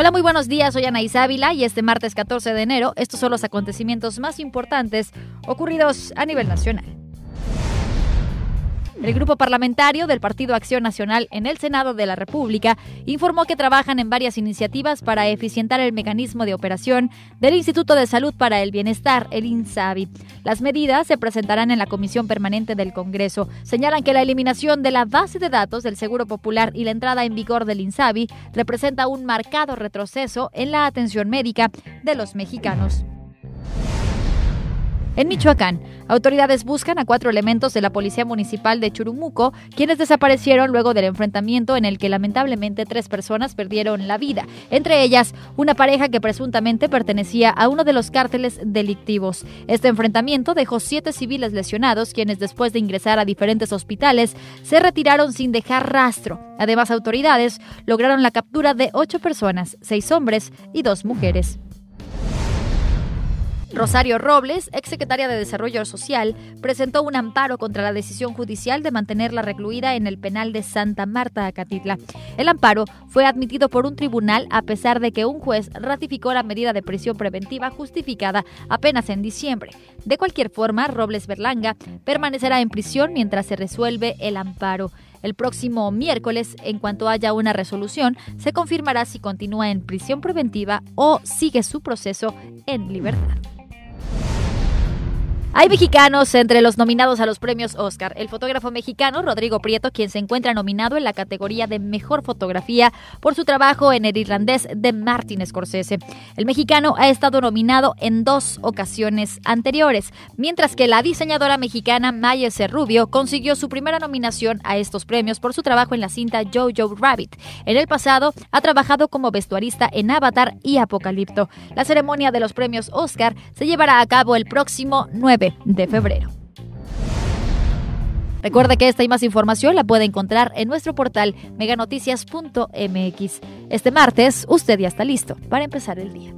Hola, muy buenos días. Soy Ana Isávila y este martes 14 de enero estos son los acontecimientos más importantes ocurridos a nivel nacional. El grupo parlamentario del Partido Acción Nacional en el Senado de la República informó que trabajan en varias iniciativas para eficientar el mecanismo de operación del Instituto de Salud para el Bienestar, el INSABI. Las medidas se presentarán en la Comisión Permanente del Congreso. Señalan que la eliminación de la base de datos del Seguro Popular y la entrada en vigor del INSABI representa un marcado retroceso en la atención médica de los mexicanos. En Michoacán, autoridades buscan a cuatro elementos de la Policía Municipal de Churumuco, quienes desaparecieron luego del enfrentamiento en el que lamentablemente tres personas perdieron la vida, entre ellas una pareja que presuntamente pertenecía a uno de los cárteles delictivos. Este enfrentamiento dejó siete civiles lesionados, quienes después de ingresar a diferentes hospitales se retiraron sin dejar rastro. Además, autoridades lograron la captura de ocho personas, seis hombres y dos mujeres. Rosario Robles, exsecretaria de Desarrollo Social, presentó un amparo contra la decisión judicial de mantenerla recluida en el penal de Santa Marta, Acatitla. El amparo fue admitido por un tribunal a pesar de que un juez ratificó la medida de prisión preventiva justificada apenas en diciembre. De cualquier forma, Robles Berlanga permanecerá en prisión mientras se resuelve el amparo. El próximo miércoles, en cuanto haya una resolución, se confirmará si continúa en prisión preventiva o sigue su proceso en libertad. Hay mexicanos entre los nominados a los premios Oscar. El fotógrafo mexicano Rodrigo Prieto, quien se encuentra nominado en la categoría de Mejor Fotografía por su trabajo en el irlandés de Martin Scorsese. El mexicano ha estado nominado en dos ocasiones anteriores, mientras que la diseñadora mexicana Maya Cerrubio consiguió su primera nominación a estos premios por su trabajo en la cinta Jojo Rabbit. En el pasado ha trabajado como vestuarista en Avatar y Apocalipto. La ceremonia de los premios Oscar se llevará a cabo el próximo 9 de febrero. Recuerda que esta y más información la puede encontrar en nuestro portal meganoticias.mx. Este martes, usted ya está listo para empezar el día.